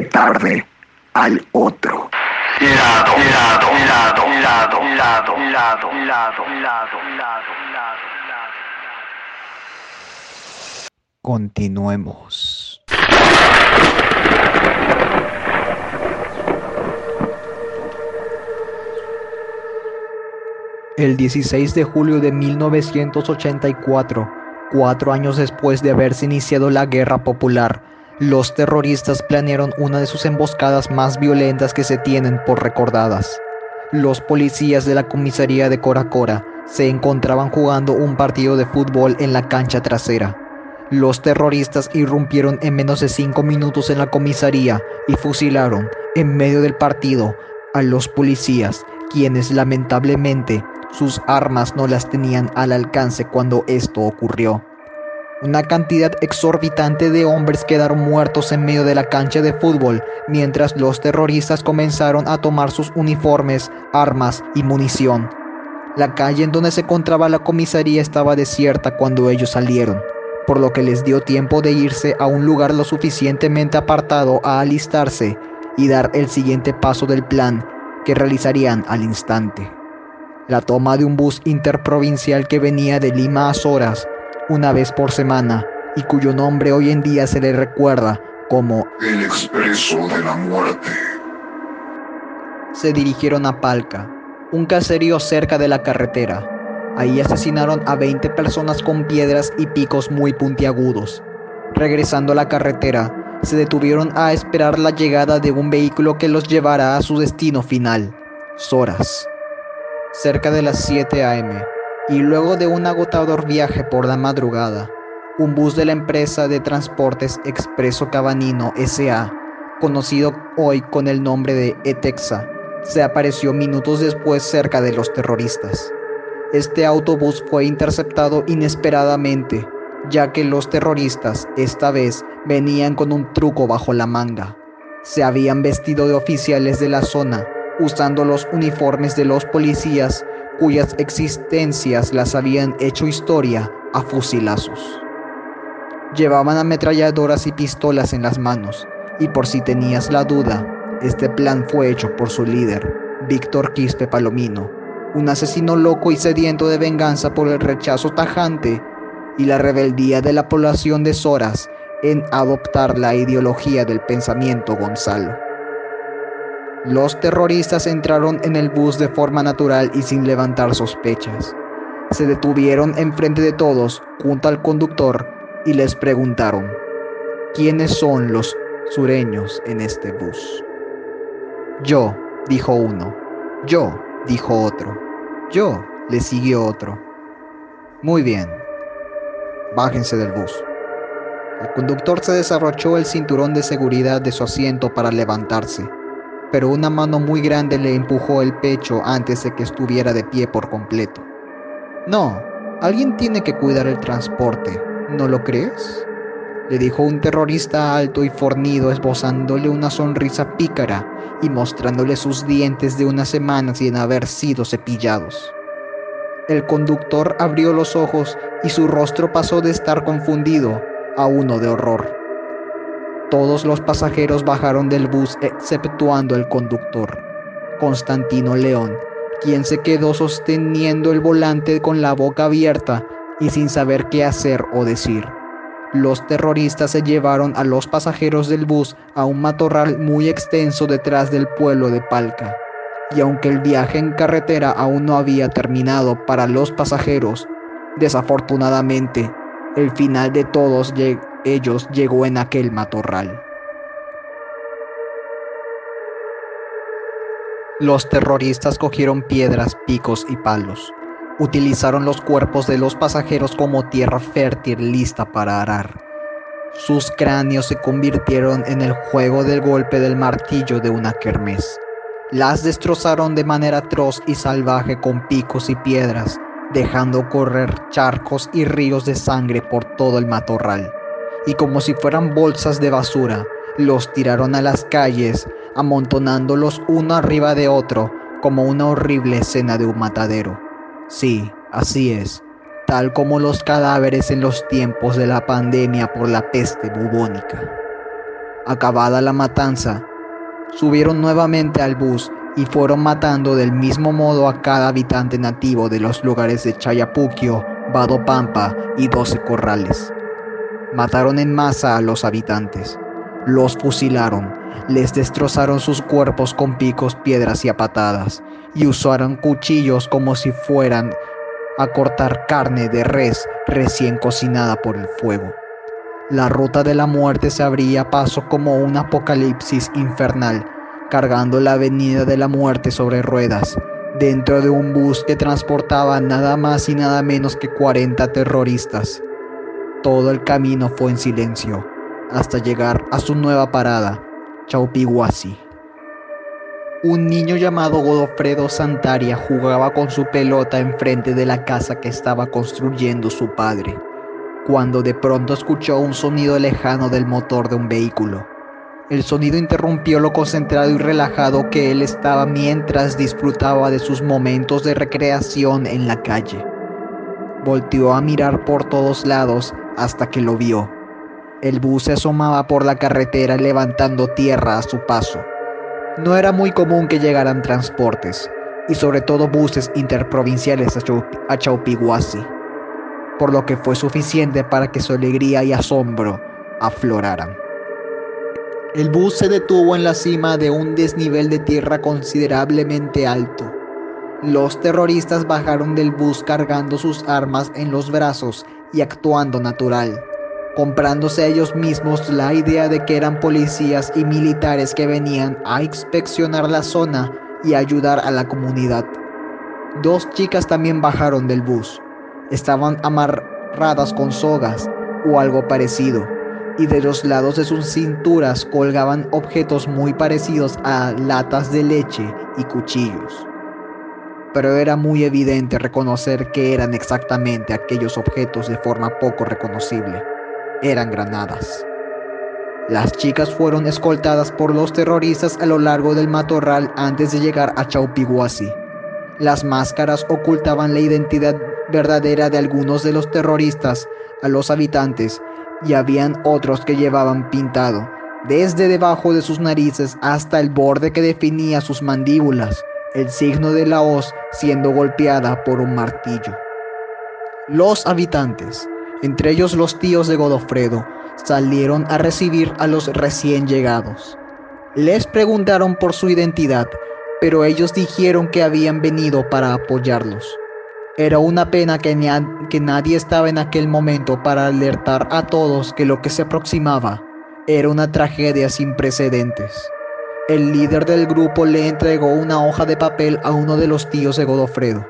Tarde al otro. Lado, lado, lado, lado, lado, lado, lado, lado, lado, lado. Continuemos. El 16 de julio de 1984, cuatro años después de haberse iniciado la Guerra Popular, los terroristas planearon una de sus emboscadas más violentas que se tienen por recordadas. Los policías de la comisaría de Coracora se encontraban jugando un partido de fútbol en la cancha trasera. Los terroristas irrumpieron en menos de cinco minutos en la comisaría y fusilaron en medio del partido a los policías, quienes lamentablemente sus armas no las tenían al alcance cuando esto ocurrió. Una cantidad exorbitante de hombres quedaron muertos en medio de la cancha de fútbol mientras los terroristas comenzaron a tomar sus uniformes, armas y munición. La calle en donde se encontraba la comisaría estaba desierta cuando ellos salieron, por lo que les dio tiempo de irse a un lugar lo suficientemente apartado a alistarse y dar el siguiente paso del plan que realizarían al instante la toma de un bus interprovincial que venía de Lima a Soras una vez por semana y cuyo nombre hoy en día se le recuerda como El Expreso de la Muerte. Se dirigieron a Palca, un caserío cerca de la carretera. Ahí asesinaron a 20 personas con piedras y picos muy puntiagudos. Regresando a la carretera, se detuvieron a esperar la llegada de un vehículo que los llevara a su destino final, Soras cerca de las 7 a.m., y luego de un agotador viaje por la madrugada, un bus de la empresa de transportes Expreso Cabanino SA, conocido hoy con el nombre de Etexa, se apareció minutos después cerca de los terroristas. Este autobús fue interceptado inesperadamente, ya que los terroristas esta vez venían con un truco bajo la manga. Se habían vestido de oficiales de la zona usando los uniformes de los policías cuyas existencias las habían hecho historia a fusilazos. Llevaban ametralladoras y pistolas en las manos, y por si tenías la duda, este plan fue hecho por su líder, Víctor Quispe Palomino, un asesino loco y sediento de venganza por el rechazo tajante y la rebeldía de la población de Soras en adoptar la ideología del pensamiento Gonzalo. Los terroristas entraron en el bus de forma natural y sin levantar sospechas. Se detuvieron enfrente de todos, junto al conductor, y les preguntaron, ¿quiénes son los sureños en este bus? Yo, dijo uno. Yo, dijo otro. Yo, le siguió otro. Muy bien. Bájense del bus. El conductor se desarrolló el cinturón de seguridad de su asiento para levantarse pero una mano muy grande le empujó el pecho antes de que estuviera de pie por completo. No, alguien tiene que cuidar el transporte, ¿no lo crees? Le dijo un terrorista alto y fornido esbozándole una sonrisa pícara y mostrándole sus dientes de unas semanas sin haber sido cepillados. El conductor abrió los ojos y su rostro pasó de estar confundido a uno de horror. Todos los pasajeros bajaron del bus exceptuando el conductor, Constantino León, quien se quedó sosteniendo el volante con la boca abierta y sin saber qué hacer o decir. Los terroristas se llevaron a los pasajeros del bus a un matorral muy extenso detrás del pueblo de Palca. Y aunque el viaje en carretera aún no había terminado para los pasajeros, desafortunadamente, el final de todos ellos llegó en aquel matorral. Los terroristas cogieron piedras, picos y palos. Utilizaron los cuerpos de los pasajeros como tierra fértil lista para arar. Sus cráneos se convirtieron en el juego del golpe del martillo de una kermés. Las destrozaron de manera atroz y salvaje con picos y piedras, dejando correr charcos y ríos de sangre por todo el matorral y como si fueran bolsas de basura, los tiraron a las calles, amontonándolos uno arriba de otro, como una horrible escena de un matadero. Sí, así es, tal como los cadáveres en los tiempos de la pandemia por la peste bubónica. Acabada la matanza, subieron nuevamente al bus y fueron matando del mismo modo a cada habitante nativo de los lugares de Chayapuquio, Pampa y Doce Corrales. Mataron en masa a los habitantes, los fusilaron, les destrozaron sus cuerpos con picos, piedras y a patadas, y usaron cuchillos como si fueran a cortar carne de res recién cocinada por el fuego. La ruta de la muerte se abría paso como un apocalipsis infernal, cargando la avenida de la muerte sobre ruedas, dentro de un bus que transportaba nada más y nada menos que 40 terroristas. Todo el camino fue en silencio, hasta llegar a su nueva parada, Chaupiguasi. Un niño llamado Godofredo Santaria jugaba con su pelota enfrente de la casa que estaba construyendo su padre, cuando de pronto escuchó un sonido lejano del motor de un vehículo. El sonido interrumpió lo concentrado y relajado que él estaba mientras disfrutaba de sus momentos de recreación en la calle. Volteó a mirar por todos lados hasta que lo vio. El bus se asomaba por la carretera levantando tierra a su paso. No era muy común que llegaran transportes, y sobre todo buses interprovinciales a, Chaupiguasi, por lo que fue suficiente para que su alegría y asombro afloraran. El bus se detuvo en la cima de un desnivel de tierra considerablemente alto. Los terroristas bajaron del bus cargando sus armas en los brazos y actuando natural comprándose ellos mismos la idea de que eran policías y militares que venían a inspeccionar la zona y ayudar a la comunidad. Dos chicas también bajaron del bus. Estaban amarradas con sogas o algo parecido, y de los lados de sus cinturas colgaban objetos muy parecidos a latas de leche y cuchillos. Pero era muy evidente reconocer que eran exactamente aquellos objetos de forma poco reconocible eran granadas. Las chicas fueron escoltadas por los terroristas a lo largo del matorral antes de llegar a Chaupiguasi. Las máscaras ocultaban la identidad verdadera de algunos de los terroristas a los habitantes y habían otros que llevaban pintado, desde debajo de sus narices hasta el borde que definía sus mandíbulas, el signo de la hoz siendo golpeada por un martillo. Los habitantes, entre ellos los tíos de Godofredo, salieron a recibir a los recién llegados. Les preguntaron por su identidad, pero ellos dijeron que habían venido para apoyarlos. Era una pena que, que, nadie estaba en aquel momento para alertar a todos que lo que se aproximaba era una tragedia sin precedentes. El líder del grupo le entregó una hoja de papel a uno de los tíos de Godofredo.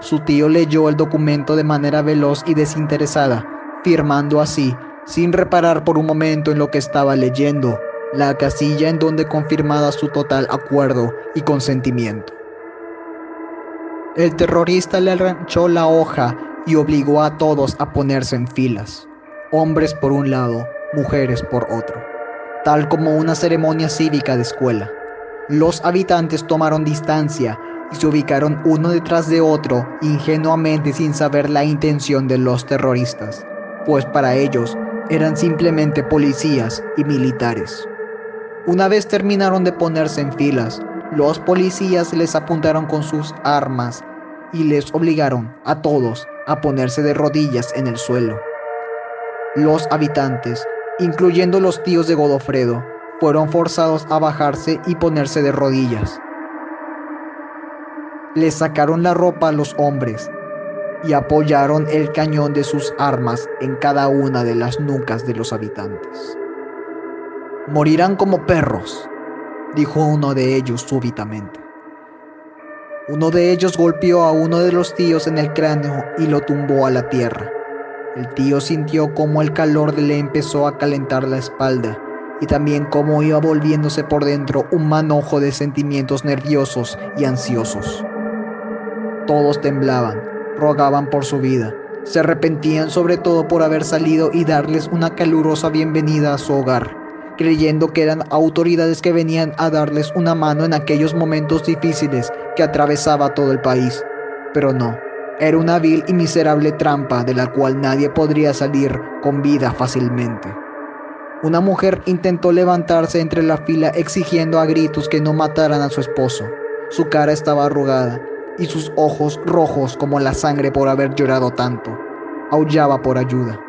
Su tío leyó el documento de manera veloz y desinteresada, firmando así, sin reparar por un momento en lo que estaba leyendo, la casilla en donde confirmaba su total acuerdo y consentimiento. El terrorista le arranchó la hoja y obligó a todos a ponerse en filas, hombres por un lado, mujeres por otro, tal como una ceremonia cívica de escuela. Los habitantes tomaron distancia y se ubicaron uno detrás de otro ingenuamente sin saber la intención de los terroristas, pues para ellos eran simplemente policías y militares. Una vez terminaron de ponerse en filas, los policías les apuntaron con sus armas y les obligaron a todos a ponerse de rodillas en el suelo. Los habitantes, incluyendo los tíos de Godofredo, fueron forzados a bajarse y ponerse de rodillas. Les sacaron la ropa a los hombres y apoyaron el cañón de sus armas en cada una de las nucas de los habitantes. Morirán como perros, dijo uno de ellos súbitamente. Uno de ellos golpeó a uno de los tíos en el cráneo y lo tumbó a la tierra. El tío sintió cómo el calor le empezó a calentar la espalda y también cómo iba volviéndose por dentro un manojo de sentimientos nerviosos y ansiosos. Todos temblaban, rogaban por su vida, se arrepentían sobre todo por haber salido y darles una calurosa bienvenida a su hogar, creyendo que eran autoridades que venían a darles una mano en aquellos momentos difíciles que atravesaba todo el país. Pero no, era una vil y miserable trampa de la cual nadie podría salir con vida fácilmente. Una mujer intentó levantarse entre la fila exigiendo a gritos que no mataran a su esposo. Su cara estaba arrugada y sus ojos rojos como la sangre por haber llorado tanto. Aullaba por ayuda.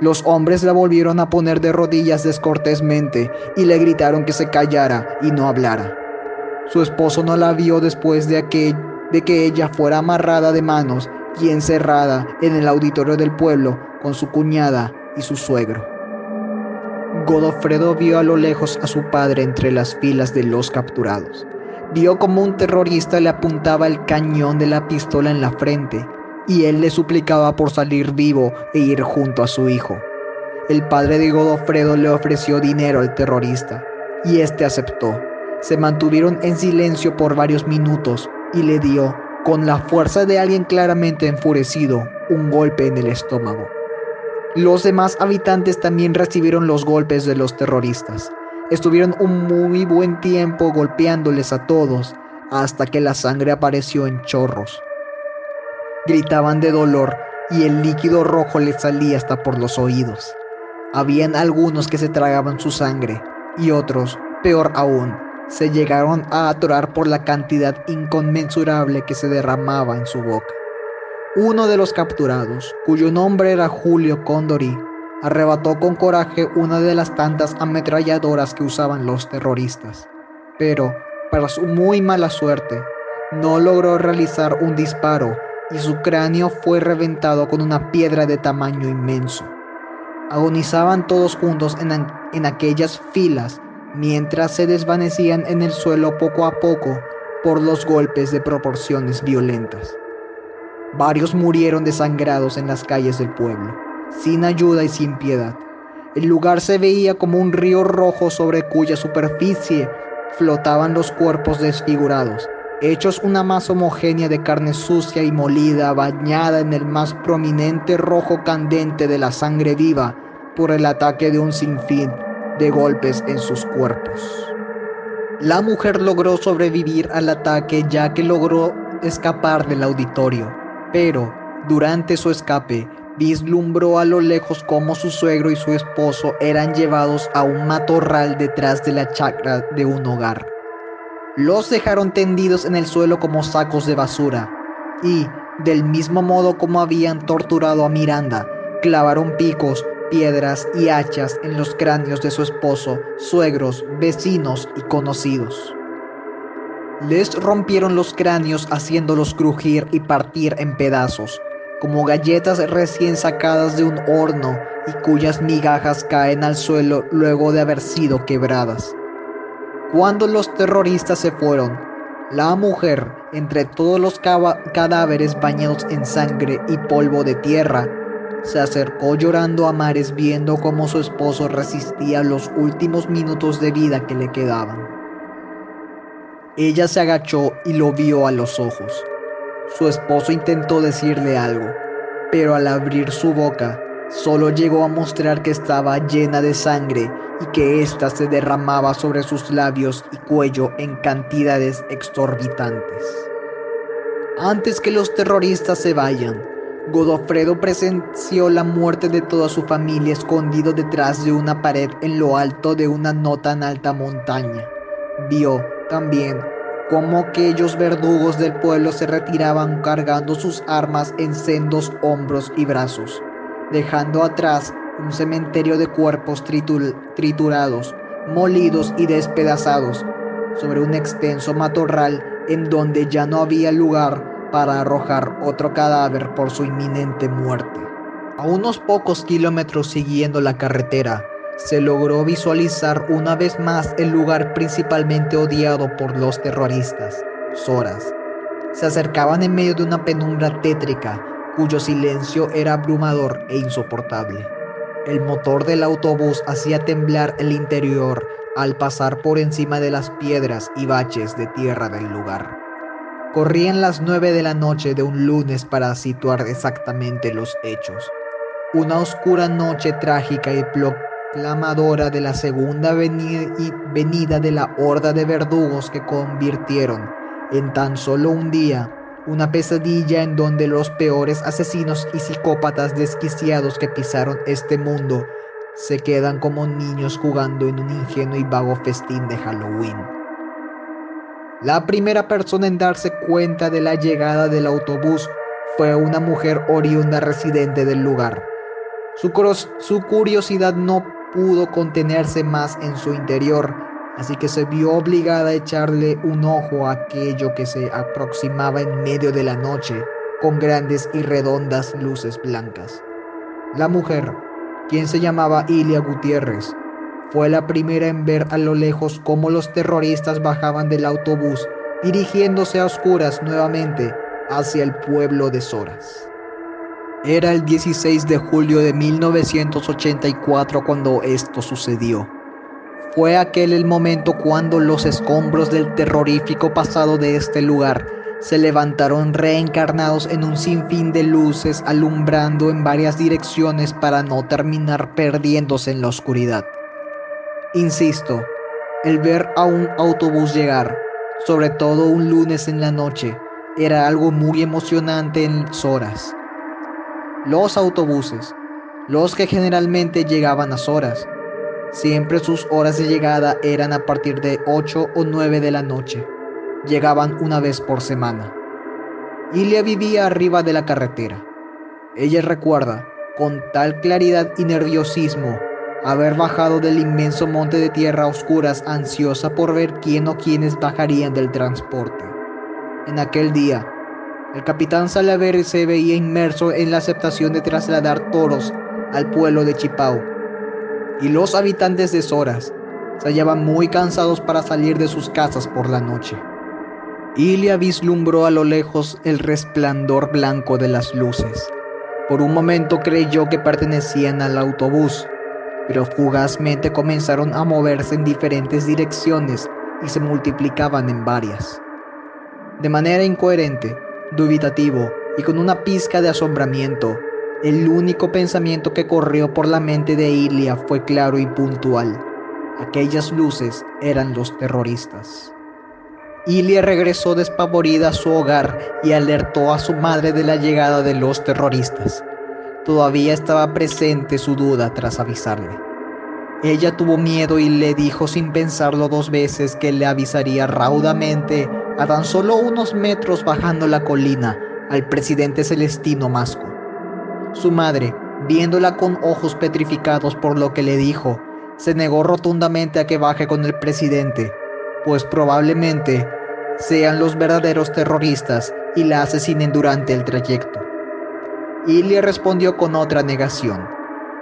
Los hombres la volvieron a poner de rodillas descortésmente y le gritaron que se callara y no hablara. Su esposo no la vio después de que, de que ella fuera amarrada de manos y encerrada en el auditorio del pueblo con su cuñada y su suegro. Godofredo vio a lo lejos a su padre entre las filas de los capturados. Vio como un terrorista le apuntaba el cañón de la pistola en la frente y él le suplicaba por salir vivo e ir junto a su hijo. El padre de Godofredo le ofreció dinero al terrorista y éste aceptó. Se mantuvieron en silencio por varios minutos y le dio, con la fuerza de alguien claramente enfurecido, un golpe en el estómago. Los demás habitantes también recibieron los golpes de los terroristas. Estuvieron un muy buen tiempo golpeándoles a todos hasta que la sangre apareció en chorros. Gritaban de dolor y el líquido rojo les salía hasta por los oídos. Habían algunos que se tragaban su sangre y otros, peor aún, se llegaron a atorar por la cantidad inconmensurable que se derramaba en su boca. Uno de los capturados, cuyo nombre era Julio Condori, arrebató con coraje una de las tantas ametralladoras que usaban los terroristas, pero, para su muy mala suerte, no logró realizar un disparo y su cráneo fue reventado con una piedra de tamaño inmenso. Agonizaban todos juntos en, en aquellas filas mientras se desvanecían en el suelo poco a poco por los golpes de proporciones violentas. Varios murieron desangrados en las calles del pueblo, sin ayuda y sin piedad. El lugar se veía como un río rojo sobre cuya superficie flotaban los cuerpos desfigurados, hechos una masa homogénea de carne sucia y molida, bañada en el más prominente rojo candente de la sangre viva por el ataque de un sinfín de golpes en sus cuerpos. La mujer logró sobrevivir al ataque ya que logró escapar del auditorio pero durante su escape vislumbró a lo lejos cómo su suegro y su esposo eran llevados a un matorral detrás de la chacra de un hogar. Los dejaron tendidos en el suelo como sacos de basura y, del mismo modo como habían torturado a Miranda, clavaron picos, piedras y hachas en los cráneos de su esposo, suegros, vecinos y conocidos. Les rompieron los cráneos haciéndolos crujir y partir en pedazos, como galletas recién sacadas de un horno y cuyas migajas caen al suelo luego de haber sido quebradas. Cuando los terroristas se fueron, la mujer, entre todos los cadáveres bañados en sangre y polvo de tierra, se acercó llorando a mares viendo cómo su esposo resistía los últimos minutos de vida que le quedaban. Ella se agachó y lo vio a los ojos. Su esposo intentó decirle algo, pero al abrir su boca, solo llegó a mostrar que estaba llena de sangre y que ésta se derramaba sobre sus labios y cuello en cantidades exorbitantes. Antes que los terroristas se vayan, Godofredo presenció la muerte de toda su familia escondido detrás de una pared en lo alto de una no tan alta montaña. Vio también como aquellos verdugos del pueblo se retiraban cargando sus armas en sendos hombros y brazos, dejando atrás un cementerio de cuerpos triturados, molidos y despedazados, sobre un extenso matorral en donde ya no había lugar para arrojar otro cadáver por su inminente muerte. A unos pocos kilómetros siguiendo la carretera, se logró visualizar una vez más el lugar principalmente odiado por los terroristas, Soras. Se acercaban en medio de una penumbra tétrica cuyo silencio era abrumador e insoportable. El motor del autobús hacía temblar el interior al pasar por encima de las piedras y baches de tierra del lugar. Corrían las nueve de la noche de un lunes para situar exactamente los hechos. Una oscura noche trágica y clamadora de la segunda venida de la horda de verdugos que convirtieron en tan solo un día una pesadilla en donde los peores asesinos y psicópatas desquiciados que pisaron este mundo se quedan como niños jugando en un ingenuo y vago festín de Halloween. La primera persona en darse cuenta de la llegada del autobús fue una mujer oriunda residente del lugar. Su, curiosidad no pudo contenerse más en su interior, así que se vio obligada a echarle un ojo a aquello que se aproximaba en medio de la noche con grandes y redondas luces blancas. La mujer, quien se llamaba Ilia Gutiérrez, fue la primera en ver a lo lejos cómo los terroristas bajaban del autobús dirigiéndose a oscuras nuevamente hacia el pueblo de Soras. Era el 16 de julio de 1984 cuando esto sucedió. Fue aquel el momento cuando los escombros del terrorífico pasado de este lugar se levantaron reencarnados en un sinfín de luces alumbrando en varias direcciones para no terminar perdiéndose en la oscuridad. Insisto, el ver a un autobús llegar, sobre todo un lunes en la noche, era algo muy emocionante en horas. Los autobuses, los que generalmente llegaban a horas, siempre sus horas de llegada eran a partir de 8 o 9 de la noche. Llegaban una vez por semana. Ilia vivía arriba de la carretera. Ella recuerda, con tal claridad y nerviosismo, haber bajado del inmenso monte de tierra oscuras ansiosa por ver quién o quiénes bajarían del transporte. En aquel día, el capitán Salaver se veía inmerso en la aceptación de trasladar toros al pueblo de Chipao, y los habitantes de Soras se hallaban muy cansados para salir de sus casas por la noche. Ilia vislumbró a lo lejos el resplandor blanco de las luces. Por un momento creyó que pertenecían al autobús, pero fugazmente comenzaron a moverse en diferentes direcciones y se multiplicaban en varias. De manera incoherente, dubitativo y con una pizca de asombramiento. El único pensamiento que corrió por la mente de Ilia fue claro y puntual. Aquellas luces eran los terroristas. Ilia regresó despavorida a su hogar y alertó a su madre de la llegada de los terroristas. Todavía estaba presente su duda tras avisarle. Ella tuvo miedo y le dijo sin pensarlo dos veces que le avisaría raudamente a tan solo unos metros bajando la colina al presidente Celestino Masco. Su madre, viéndola con ojos petrificados por lo que le dijo, se negó rotundamente a que baje con el presidente, pues probablemente sean los verdaderos terroristas y la asesinen durante el trayecto. Le respondió con otra negación.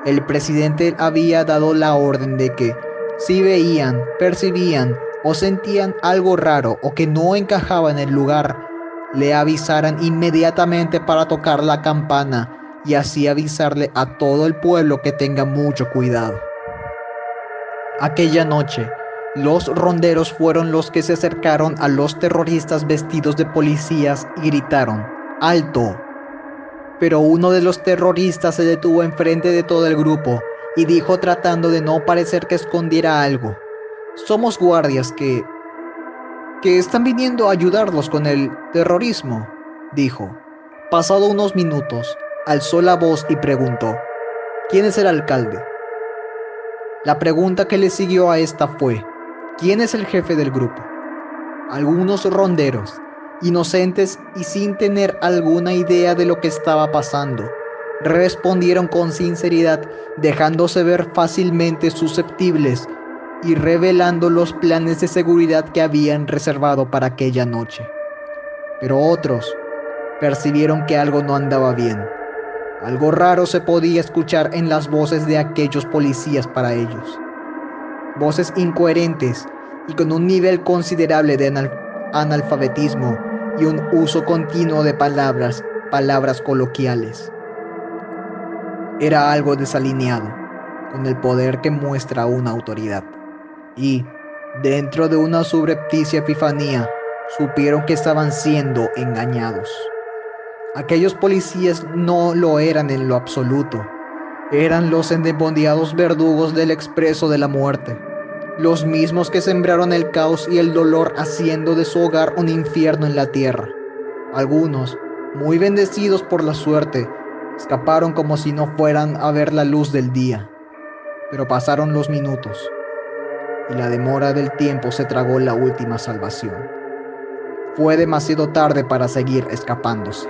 El presidente había dado la orden de que, si veían, percibían o sentían algo raro o que no encajaba en el lugar, le avisaran inmediatamente para tocar la campana y así avisarle a todo el pueblo que tenga mucho cuidado. Aquella noche, los ronderos fueron los que se acercaron a los terroristas vestidos de policías y gritaron, ¡Alto! Pero uno de los terroristas se detuvo enfrente de todo el grupo y dijo tratando de no parecer que escondiera algo, somos guardias que... que están viniendo a ayudarlos con el terrorismo, dijo. Pasado unos minutos, alzó la voz y preguntó, ¿quién es el alcalde? La pregunta que le siguió a esta fue, ¿quién es el jefe del grupo? Algunos ronderos, inocentes y sin tener alguna idea de lo que estaba pasando, respondieron con sinceridad, dejándose ver fácilmente susceptibles y revelando los planes de seguridad que habían reservado para aquella noche. Pero otros percibieron que algo no andaba bien. Algo raro se podía escuchar en las voces de aquellos policías para ellos. Voces incoherentes y con un nivel considerable de analfabetismo y un uso continuo de palabras, palabras coloquiales. Era algo desalineado, con el poder que muestra una autoridad y, dentro de una subrepticia epifanía, supieron que estaban siendo engañados. Aquellos policías no lo eran en lo absoluto. Eran los endemoniados verdugos del expreso de la muerte, los mismos que sembraron el caos y el dolor haciendo de su hogar un infierno en la tierra. Algunos, muy bendecidos por la suerte, escaparon como si no fueran a ver la luz del día. Pero pasaron los minutos y la demora del tiempo se tragó la última salvación. Fue demasiado tarde para seguir escapándose.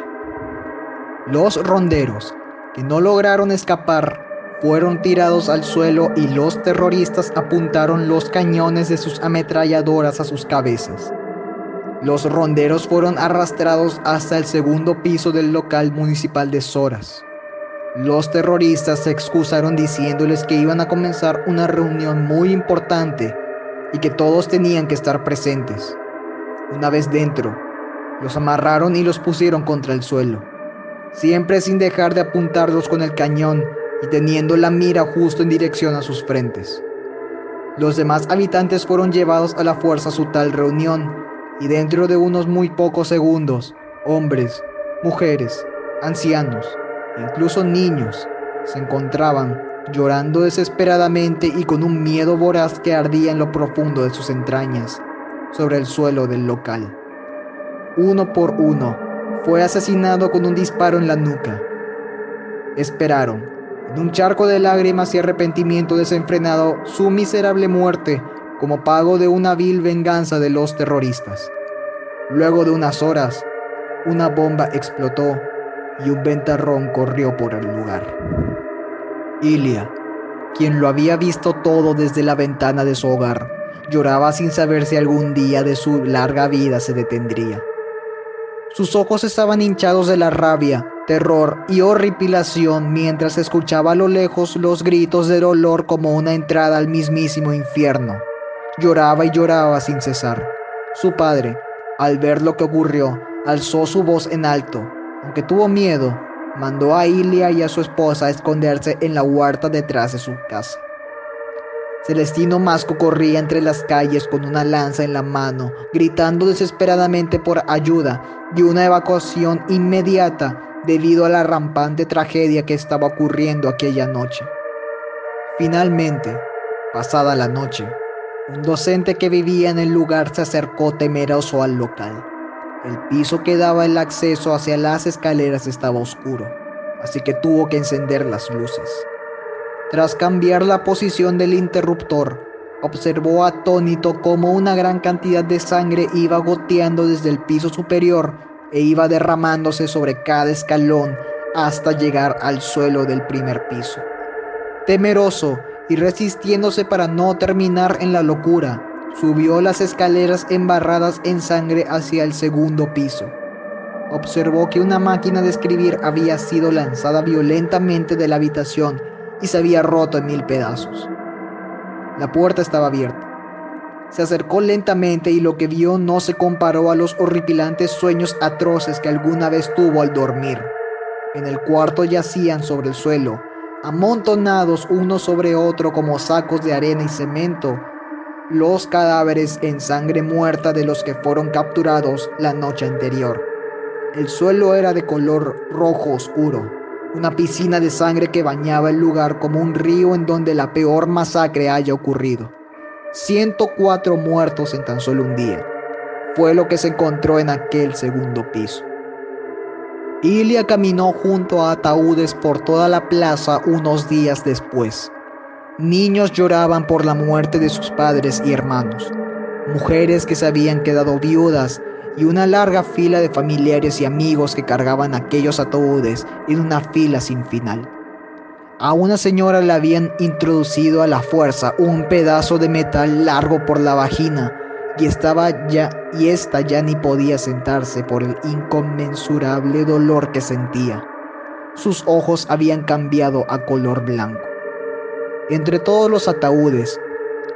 Los ronderos, que no lograron escapar, fueron tirados al suelo y los terroristas apuntaron los cañones de sus ametralladoras a sus cabezas. Los ronderos fueron arrastrados hasta el segundo piso del local municipal de Soras. Los terroristas se excusaron diciéndoles que iban a comenzar una reunión muy importante y que todos tenían que estar presentes. Una vez dentro, los amarraron y los pusieron contra el suelo, siempre sin dejar de apuntarlos con el cañón y teniendo la mira justo en dirección a sus frentes. Los demás habitantes fueron llevados a la fuerza a su tal reunión y dentro de unos muy pocos segundos, hombres, mujeres, ancianos, incluso niños, se encontraban llorando desesperadamente y con un miedo voraz que ardía en lo profundo de sus entrañas, sobre el suelo del local. Uno por uno, fue asesinado con un disparo en la nuca. Esperaron, en un charco de lágrimas y arrepentimiento desenfrenado, su miserable muerte como pago de una vil venganza de los terroristas. Luego de unas horas, una bomba explotó y un ventarrón corrió por el lugar. Ilia, quien lo había visto todo desde la ventana de su hogar, lloraba sin saber si algún día de su larga vida se detendría. Sus ojos estaban hinchados de la rabia, terror y horripilación mientras escuchaba a lo lejos los gritos de dolor como una entrada al mismísimo infierno. Lloraba y lloraba sin cesar. Su padre, al ver lo que ocurrió, alzó su voz en alto aunque tuvo miedo, mandó a Ilia y a su esposa a esconderse en la huerta detrás de su casa. Celestino Masco corría entre las calles con una lanza en la mano, gritando desesperadamente por ayuda y una evacuación inmediata debido a la rampante tragedia que estaba ocurriendo aquella noche. Finalmente, pasada la noche, un docente que vivía en el lugar se acercó temeroso al local. El piso que daba el acceso hacia las escaleras estaba oscuro, así que tuvo que encender las luces. Tras cambiar la posición del interruptor, observó atónito cómo una gran cantidad de sangre iba goteando desde el piso superior e iba derramándose sobre cada escalón hasta llegar al suelo del primer piso. Temeroso y resistiéndose para no terminar en la locura, Subió las escaleras embarradas en sangre hacia el segundo piso. Observó que una máquina de escribir había sido lanzada violentamente de la habitación y se había roto en mil pedazos. La puerta estaba abierta. Se acercó lentamente y lo que vio no se comparó a los horripilantes sueños atroces que alguna vez tuvo al dormir. En el cuarto yacían sobre el suelo, amontonados uno sobre otro como sacos de arena y cemento, los cadáveres en sangre muerta de los que fueron capturados la noche anterior. El suelo era de color rojo oscuro, una piscina de sangre que bañaba el lugar como un río en donde la peor masacre haya ocurrido. 104 muertos en tan solo un día. Fue lo que se encontró en aquel segundo piso. Ilia caminó junto a ataúdes por toda la plaza unos días después. Niños lloraban por la muerte de sus padres y hermanos, mujeres que se habían quedado viudas y una larga fila de familiares y amigos que cargaban aquellos ataúdes en una fila sin final. A una señora le habían introducido a la fuerza un pedazo de metal largo por la vagina y estaba ya y esta ya ni podía sentarse por el inconmensurable dolor que sentía. Sus ojos habían cambiado a color blanco. Entre todos los ataúdes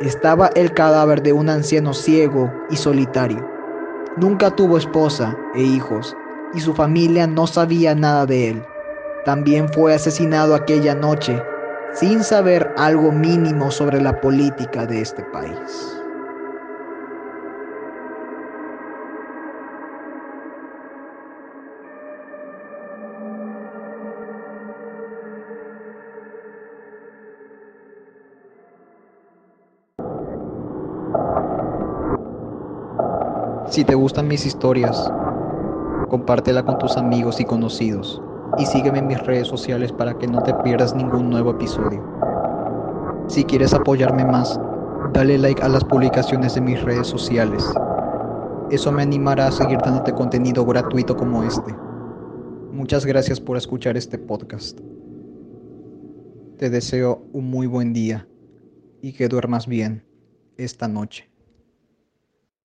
estaba el cadáver de un anciano ciego y solitario. Nunca tuvo esposa e hijos y su familia no sabía nada de él. También fue asesinado aquella noche sin saber algo mínimo sobre la política de este país. Si te gustan mis historias, compártela con tus amigos y conocidos y sígueme en mis redes sociales para que no te pierdas ningún nuevo episodio. Si quieres apoyarme más, dale like a las publicaciones de mis redes sociales. Eso me animará a seguir dándote contenido gratuito como este. Muchas gracias por escuchar este podcast. Te deseo un muy buen día y que duermas bien esta noche.